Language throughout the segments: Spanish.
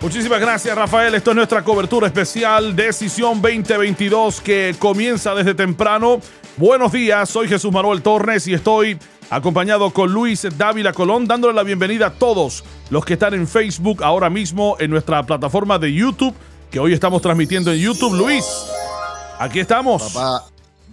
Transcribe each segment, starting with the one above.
Muchísimas gracias, Rafael. Esto es nuestra cobertura especial Decisión 2022 que comienza desde temprano. Buenos días, soy Jesús Manuel Torres y estoy acompañado con Luis Dávila Colón, dándole la bienvenida a todos los que están en Facebook ahora mismo en nuestra plataforma de YouTube, que hoy estamos transmitiendo en YouTube. Luis, aquí estamos. Papá,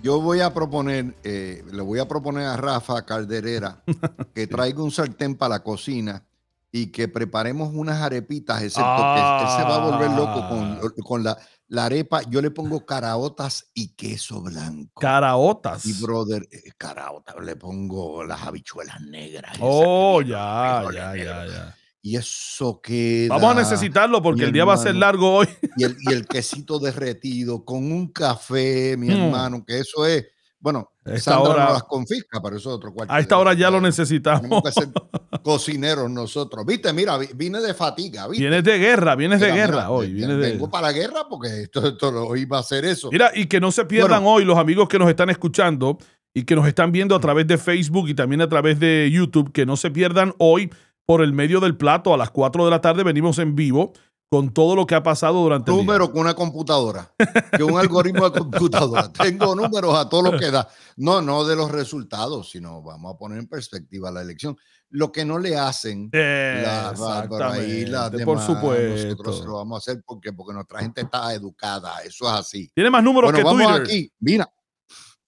yo voy a proponer, eh, le voy a proponer a Rafa Calderera que traiga un sartén para la cocina y que preparemos unas arepitas, excepto que él se va a volver loco con, Ah. con la, la arepa. Yo le pongo caraotas y queso blanco. Caraotas. y brother, eh, caraotas, le pongo las habichuelas negras. Oh, que- ya, ya, ya, ya. Y eso queda. Vamos a necesitarlo porque el día va a ser largo hoy. Y el, y el quesito derretido con un café, mi Mm. hermano, que eso es. Bueno, esta Sandra hora- no las confisca, pero eso es otro cuarto. A esta de- hora ya lo de- necesitamos. Tenemos que ser cocineros nosotros. Viste, mira, vi- vine de fatiga. ¿viste? Vienes de guerra, vienes de guerra mira, hoy. vienes de- Vengo para la guerra porque esto, esto hoy va a ser eso. Mira, y que no se pierdan Bueno. hoy los amigos que nos están escuchando y que nos están viendo a través de Facebook y también a través de YouTube, que no se pierdan hoy por el medio del plato a las 4 de la tarde venimos en vivo con todo lo que ha pasado durante números con una computadora, que un algoritmo de computadora. Tengo números a todo lo que da. No, no de los resultados, sino vamos a poner en perspectiva la elección. Lo que no le hacen la Bárbara y las Exactamente, por demás, nosotros supuesto. lo vamos a hacer porque, porque nuestra gente está educada. Eso es así. Tiene más números Bueno, que vamos Twitter. aquí. Mira,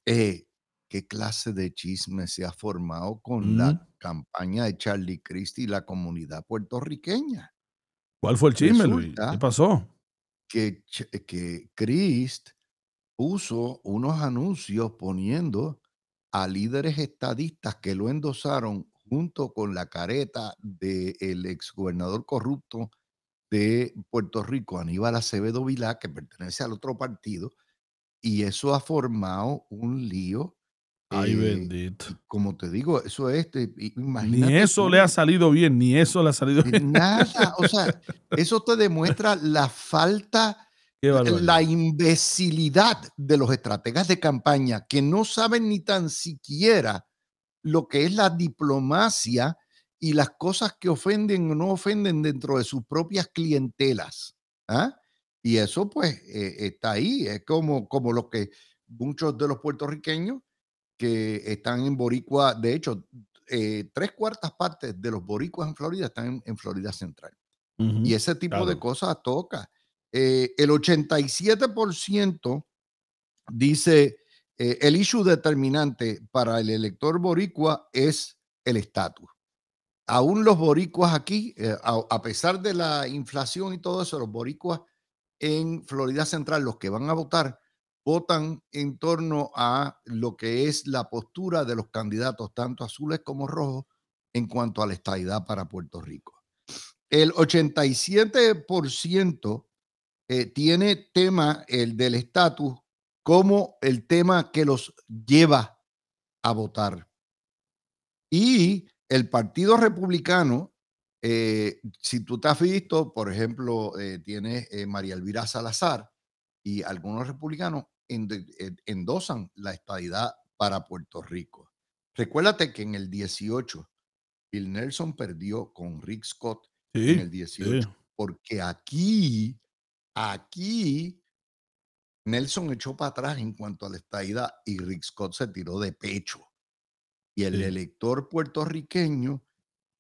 eh, ¿qué clase de chisme se ha formado con Mm. la campaña de Charlie Christie y la comunidad puertorriqueña? ¿Cuál fue el chisme, Luis? ¿Qué pasó? que, Ch- que Christ puso unos anuncios poniendo a líderes estadistas que lo endosaron junto con la careta del exgobernador corrupto de Puerto Rico, Aníbal Acevedo Vilá, que pertenece al otro partido, y eso ha formado un lío. Ay, eh, bendito. como te digo, eso es, te- Ni eso tú, le ha salido bien, ni eso le ha salido bien. Nada, o sea, eso te demuestra la falta la imbecilidad de los estrategas de campaña que no saben ni tan siquiera lo que es la diplomacia y las cosas que ofenden o no ofenden dentro de sus propias clientelas. ¿ah? Y eso pues eh, está ahí, es como, como lo que muchos de los puertorriqueños que están en Boricua, de hecho, eh, tres cuartas partes de los boricuas en Florida están en- en Florida Central. Y ese tipo de cosas toca. Eh, el 87% dice eh, el issue determinante para el elector boricua es el estatus. Aún los boricuas aquí, a, a pesar de la inflación y todo eso, los boricuas en Florida Central, los que van a votar, votan en torno a lo que es la postura de los candidatos, tanto azules como rojos, en cuanto a la estadidad para Puerto Rico. El 87% eh, tiene tema, el del estatus, como el tema que los lleva a votar. Y el Partido Republicano, eh, si tú te has visto, por ejemplo, eh, tienes eh, María Elvira Salazar y algunos republicanos endosan la estadidad para Puerto Rico. Recuérdate que en el 18, Bill Nelson perdió con Rick Scott Sí, en el 18, sí. porque aquí, aquí, Nelson echó para atrás en cuanto a la estadidad y Rick Scott se tiró de pecho. Y el Sí. elector puertorriqueño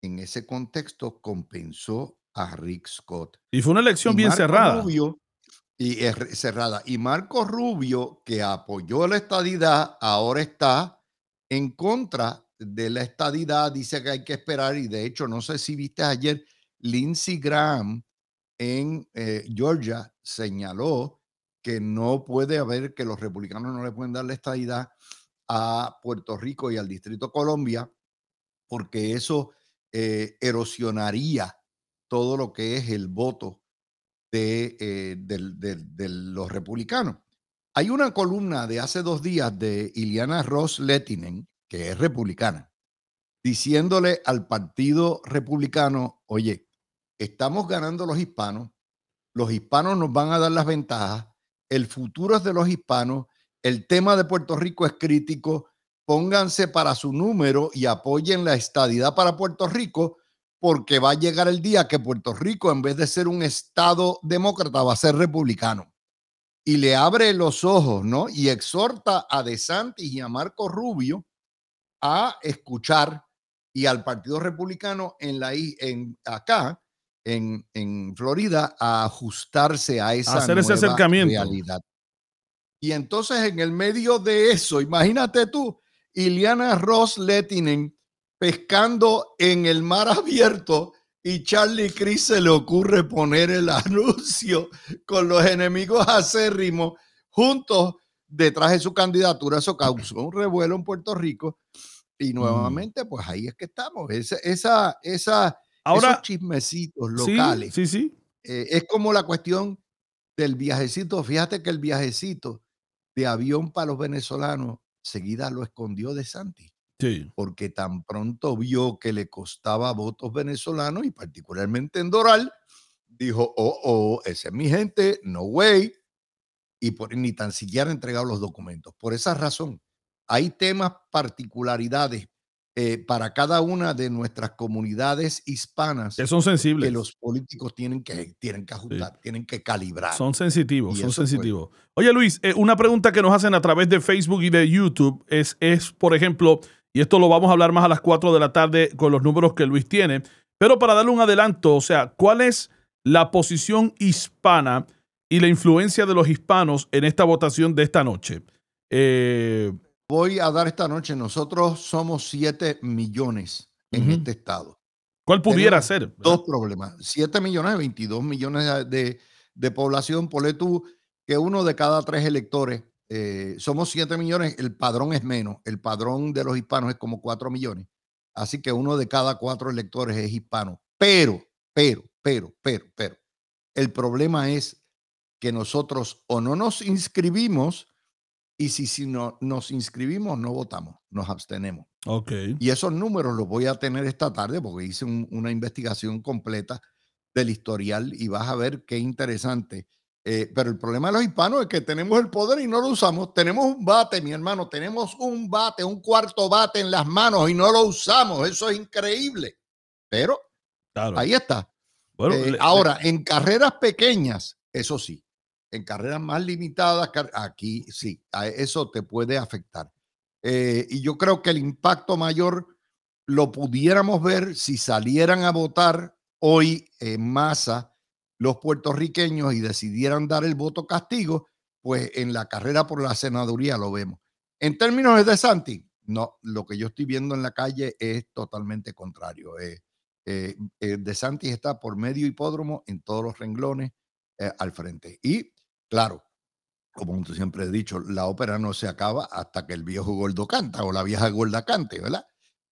en ese contexto compensó a Rick Scott. Y fue una elección Y bien Marco cerrada. Rubio, y es cerrada. Y Marco Rubio, que apoyó la estadidad, ahora está en contra de la estadidad. Dice que hay que esperar. Y de hecho, no sé si viste ayer, Lindsey Graham en eh, Georgia señaló que no puede haber, que los republicanos no le pueden dar la estadidad a Puerto Rico y al Distrito Colombia, porque eso eh, erosionaría todo lo que es el voto de, eh, de los republicanos. Hay una columna de hace dos días de Iliana Ross Lettinen, que es republicana, diciéndole al Partido Republicano, oye, estamos ganando los hispanos, los hispanos nos van a dar las ventajas, el futuro es de los hispanos, el tema de Puerto Rico es crítico, pónganse para su número y apoyen la estadidad para Puerto Rico, porque va a llegar el día que Puerto Rico, en vez de ser un estado demócrata, va a ser republicano. Y le abre los ojos, ¿no? Y exhorta a DeSantis y a Marco Rubio a escuchar y al Partido Republicano en la en acá en, en Florida a ajustarse a esa hacer ese acercamiento. realidad. Y entonces en el medio de eso, imagínate tú, Iliana Ross Lettinen pescando en el mar abierto y Charlie Cris se le ocurre poner el anuncio con los enemigos acérrimos juntos detrás de su candidatura. Eso causó un revuelo en Puerto Rico y mm. nuevamente, pues ahí es que estamos. Esa, esa, esa Ahora, esos chismecitos locales. Sí, sí. Eh, es como la cuestión del viajecito. Fíjate que el viajecito de avión para los venezolanos seguida lo escondió de Santi. Sí. Porque tan pronto vio que le costaba votos venezolanos y particularmente en Doral, dijo, oh, oh, esa es mi gente, no way. Y por, ni tan siquiera ha entregado los documentos. Por esa razón, hay temas, particularidades eh, para cada una de nuestras comunidades hispanas que son sensibles. Que los políticos tienen que, tienen que ajustar, tienen que calibrar. Son sensitivos, son sensitivos. Oye Luis, eh, una pregunta que nos hacen a través de Facebook y de YouTube es, es, por ejemplo, y esto lo vamos a hablar más a las 4 de la tarde con los números que Luis tiene, pero para darle un adelanto, o sea, ¿cuál es la posición hispana y la influencia de los hispanos en esta votación de esta noche? Eh, voy a dar esta noche. Nosotros somos 7 millones en este estado. ¿Cuál pudiera ser? Dos problemas. 7 millones, 22 millones de, de población. Ponle tú que uno de cada tres electores, eh, somos 7 millones, el padrón es menos. El padrón de los hispanos es como 4 millones. Así que uno de cada cuatro electores es hispano. Pero, pero, pero, pero, pero, el problema es que nosotros o no nos inscribimos y si, si no, nos inscribimos, no votamos, nos abstenemos. Ok. Y esos números los voy a tener esta tarde porque hice una investigación completa del historial y vas a ver qué interesante. Eh, pero el problema de los hispanos es que tenemos el poder y no lo usamos. Tenemos un bate, mi hermano, tenemos un bate, un cuarto bate en las manos y no lo usamos. Eso es increíble. Pero ahí está. Bueno, eh, ahora, en carreras pequeñas, eso sí, en carreras más limitadas, aquí sí, eso te puede afectar. Eh, y yo creo que el impacto mayor lo pudiéramos ver si salieran a votar hoy en masa los puertorriqueños y decidieran dar el voto castigo, pues en la carrera por la senaduría lo vemos. En términos de Santi, no, lo que yo estoy viendo en la calle es totalmente contrario. Eh, eh, eh de Santi está por medio hipódromo en todos los renglones al frente. Y Claro, como siempre has dicho, la ópera no se acaba hasta que el viejo gordo canta o la vieja gorda cante, ¿verdad?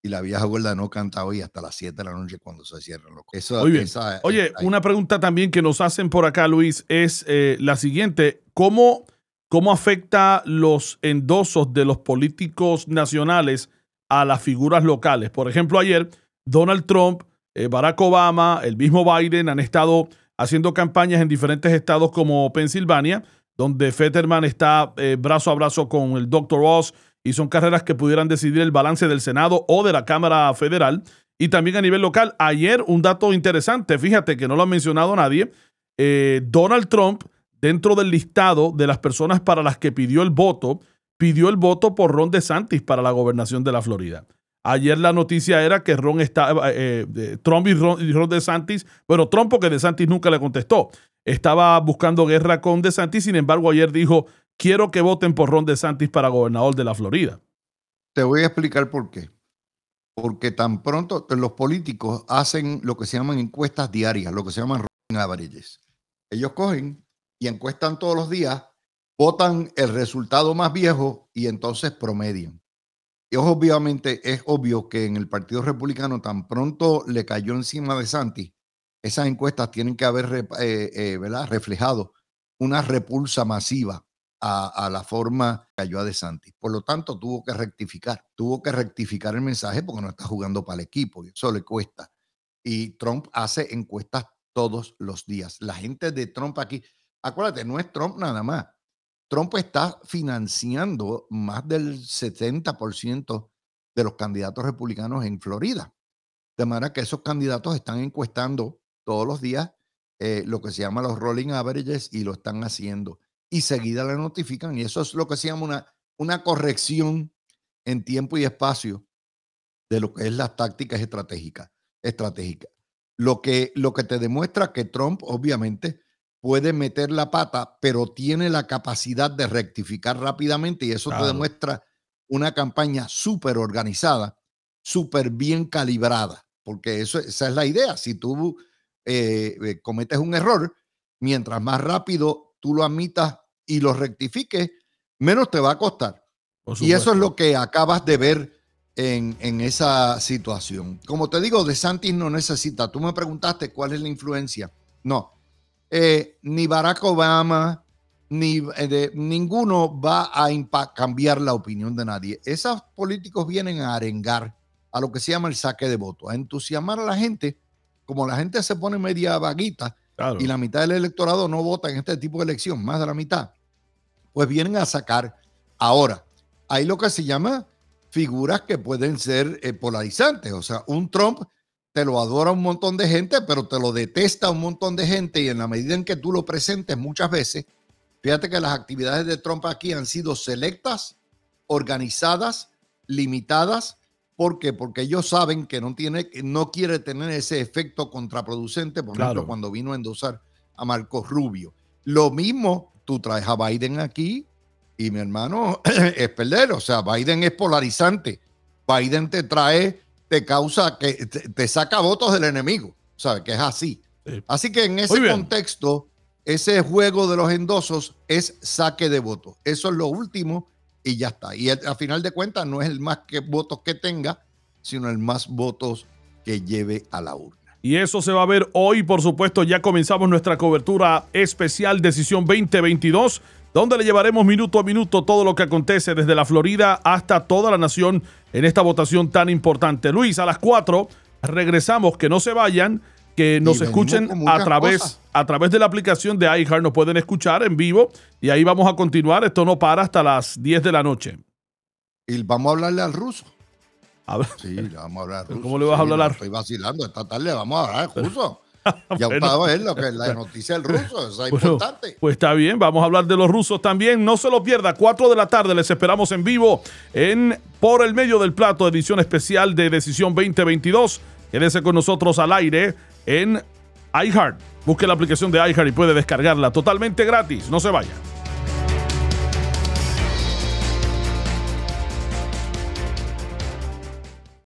Y la vieja gorda no canta hoy hasta las 7 de la noche cuando se cierran los Eso, Muy bien. Oye, una pregunta también que nos hacen por acá, Luis, es eh, la siguiente. ¿Cómo, ¿Cómo afecta los endosos de los políticos nacionales a las figuras locales? Por ejemplo, ayer Donald Trump, eh, Barack Obama, el mismo Biden han estado haciendo campañas en diferentes estados como Pensilvania, donde Fetterman está eh, brazo a brazo con el Dr. Ross y son carreras que pudieran decidir el balance del Senado o de la Cámara Federal. Y también a nivel local, ayer un dato interesante, fíjate que no lo ha mencionado nadie, eh, Donald Trump, dentro del listado de las personas para las que pidió el voto, pidió el voto por Ron DeSantis para la gobernación de la Florida. Ayer la noticia era que Ron estaba, eh, eh, Trump y Ron, DeSantis, bueno, Trump porque DeSantis nunca le contestó, estaba buscando guerra con DeSantis, sin embargo ayer dijo, quiero que voten por Ron DeSantis para gobernador de la Florida. Te voy a explicar por qué. Porque tan pronto los políticos hacen lo que se llaman encuestas diarias, lo que se llaman averages. Ellos cogen y encuestan todos los días, votan el resultado más viejo y entonces promedian. Y obviamente es obvio que en el Partido Republicano tan pronto le cayó encima de Santi, esas encuestas tienen que haber eh, eh, reflejado una repulsa masiva a, la forma que cayó a De Santi. Por lo tanto, tuvo que rectificar, tuvo que rectificar el mensaje porque no está jugando para el equipo y eso le cuesta. Y Trump hace encuestas todos los días. La gente de Trump aquí, acuérdate, no es Trump nada más. Trump está financiando más del 70% de los candidatos republicanos en Florida. De manera que esos candidatos están encuestando todos los días eh, lo que se llama los rolling averages y lo están haciendo. Y seguida le notifican y eso es lo que se llama una, una corrección en tiempo y espacio de lo que es las tácticas estratégicas. estratégicas. Lo, que, lo que te demuestra que Trump obviamente puede meter la pata, pero tiene la capacidad de rectificar rápidamente y eso te demuestra una campaña súper organizada, súper bien calibrada, porque eso, esa es la idea. Si tú eh, eh, cometes un error, mientras más rápido tú lo admitas y lo rectifiques, menos te va a costar. Y eso es lo que acabas de ver en, en, esa situación. Como te digo, De Santis no necesita. Tú me preguntaste cuál es la influencia. No, eh, ni Barack Obama, ni de, ninguno va a cambiar la opinión de nadie. Esos políticos vienen a arengar a lo que se llama el saque de votos, a entusiasmar a la gente como la gente se pone media vaguita y la mitad del electorado no vota en este tipo de elección, más de la mitad, pues vienen a sacar. Ahora, hay lo que se llama figuras que pueden ser eh, polarizantes. O sea, un Trump te lo adora un montón de gente, pero te lo detesta un montón de gente y en la medida en que tú lo presentes muchas veces, fíjate que las actividades de Trump aquí han sido selectas, organizadas, limitadas ¿Por qué? Porque ellos saben que no, tiene, no quiere tener ese efecto contraproducente, por ejemplo, cuando vino a endosar a Marcos Rubio. Lo mismo, tú traes a Biden aquí y mi hermano es perder, o sea, Biden es polarizante. Biden te trae, te causa, que te, saca votos del enemigo, ¿sabes? Que es así. Así que en ese contexto, ese juego de los endosos es saque de votos. Eso es lo último y ya está. Y a final de cuentas no es el más que votos que tenga, sino el más votos que lleve a la urna. Y eso se va a ver hoy, por supuesto, ya comenzamos nuestra cobertura especial Decisión 2022, donde le llevaremos minuto a minuto todo lo que acontece desde la Florida hasta toda la nación en esta votación tan importante. Luis, a las 4 regresamos, que no se vayan que nos escuchen a través, a través de la aplicación de iHeart, nos pueden escuchar en vivo y ahí vamos a continuar. Esto no para hasta las 10 de la noche. Y vamos a hablarle al ruso. Sí, le vamos a hablar ruso. ¿Cómo le vas a hablar al ruso? Estoy vacilando. Esta tarde vamos a hablar al ruso. Ya bueno, a ver lo que es la noticia del ruso, eso es importante. Pues está bien, vamos a hablar de los rusos también. No se lo pierda, 4 de la tarde les esperamos en vivo en Por el Medio del Plato, edición especial de Decisión 2022. Quédese con nosotros al aire en iHeart. Busque la aplicación de iHeart y puede descargarla totalmente gratis. No se vaya.